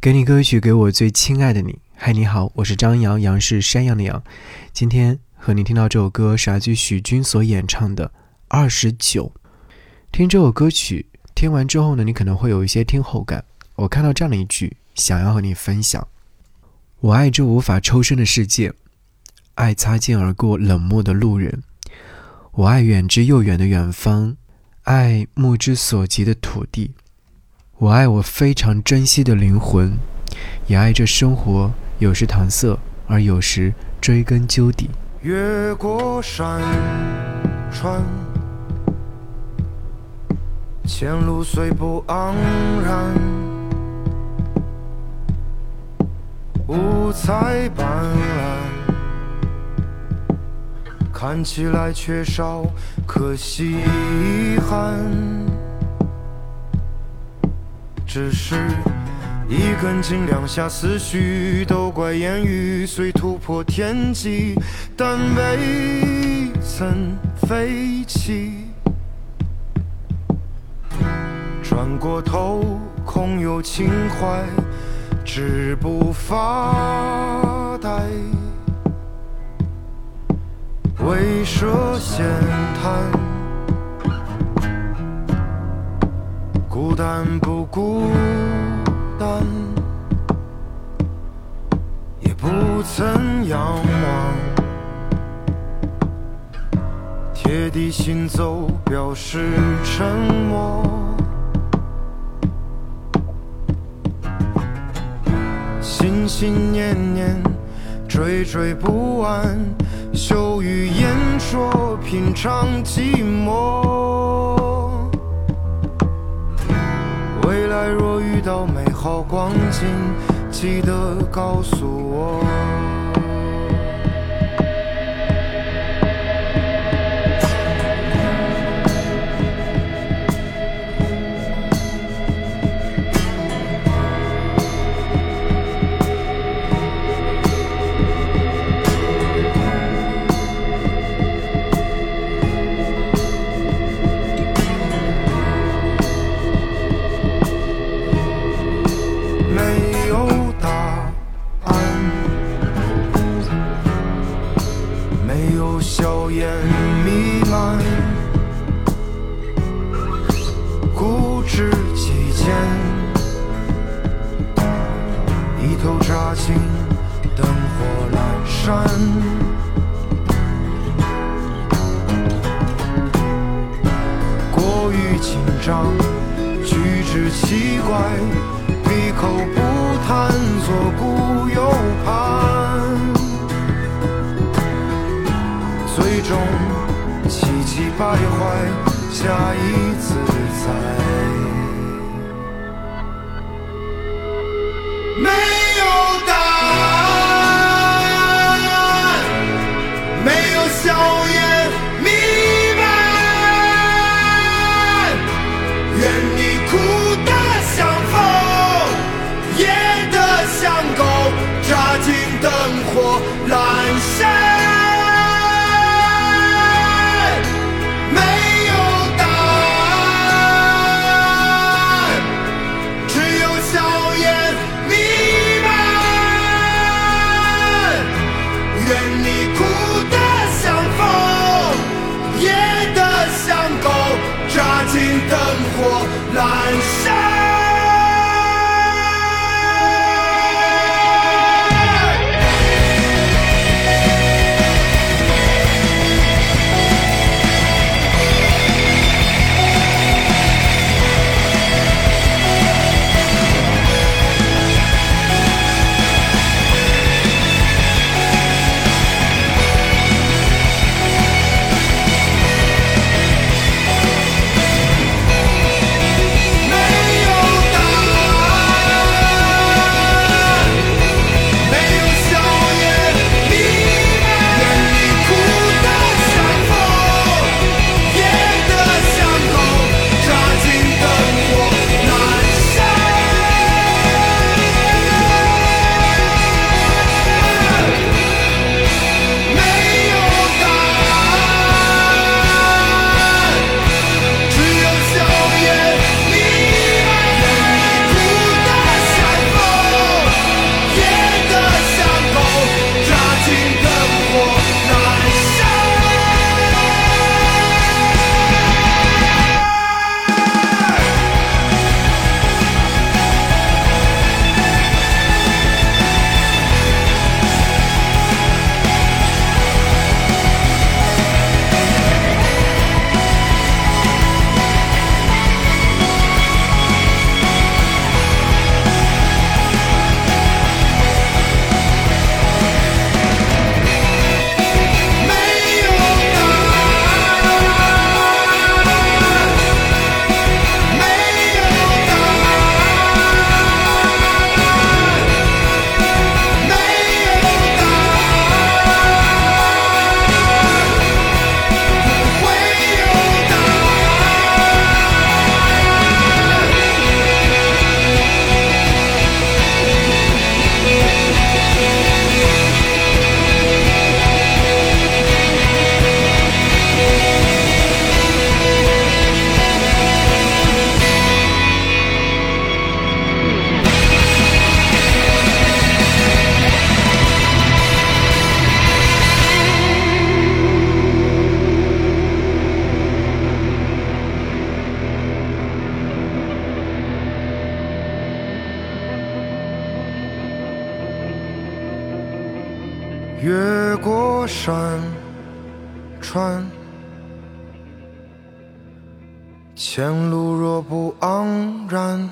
给你歌曲，给我最亲爱的你。嗨，你好，我是张扬，杨是山羊的羊。今天和你听到这首歌是来自许君所演唱的《二十九》。听这首歌曲，听完之后呢，你可能会有一些听后感。我看到这样的一句，想要和你分享：我爱这无法抽身的世界，爱擦肩而过冷漠的路人，我爱远之又远的远方，爱目之所及的土地。我爱我非常珍惜的灵魂，也爱这生活有时搪塞，而有时追根究底。越过山川，前路虽不盎然，五彩斑斓，看起来缺少可惜遗憾。只是一根筋，两下思绪，都怪言语虽突破天际，但未曾飞起。转过头，空有情怀，只不发呆，未涉闲谈。孤单不孤单，也不曾仰望。贴地行走，表示沉默。心心念念，惴惴不安，羞于言说，品尝寂寞。若遇到美好光景，记得告诉我。烟弥漫，固执己见，一头扎进灯火阑珊。过于紧张，举止奇怪，闭口。Man! blind 越过山川，前路若不昂然。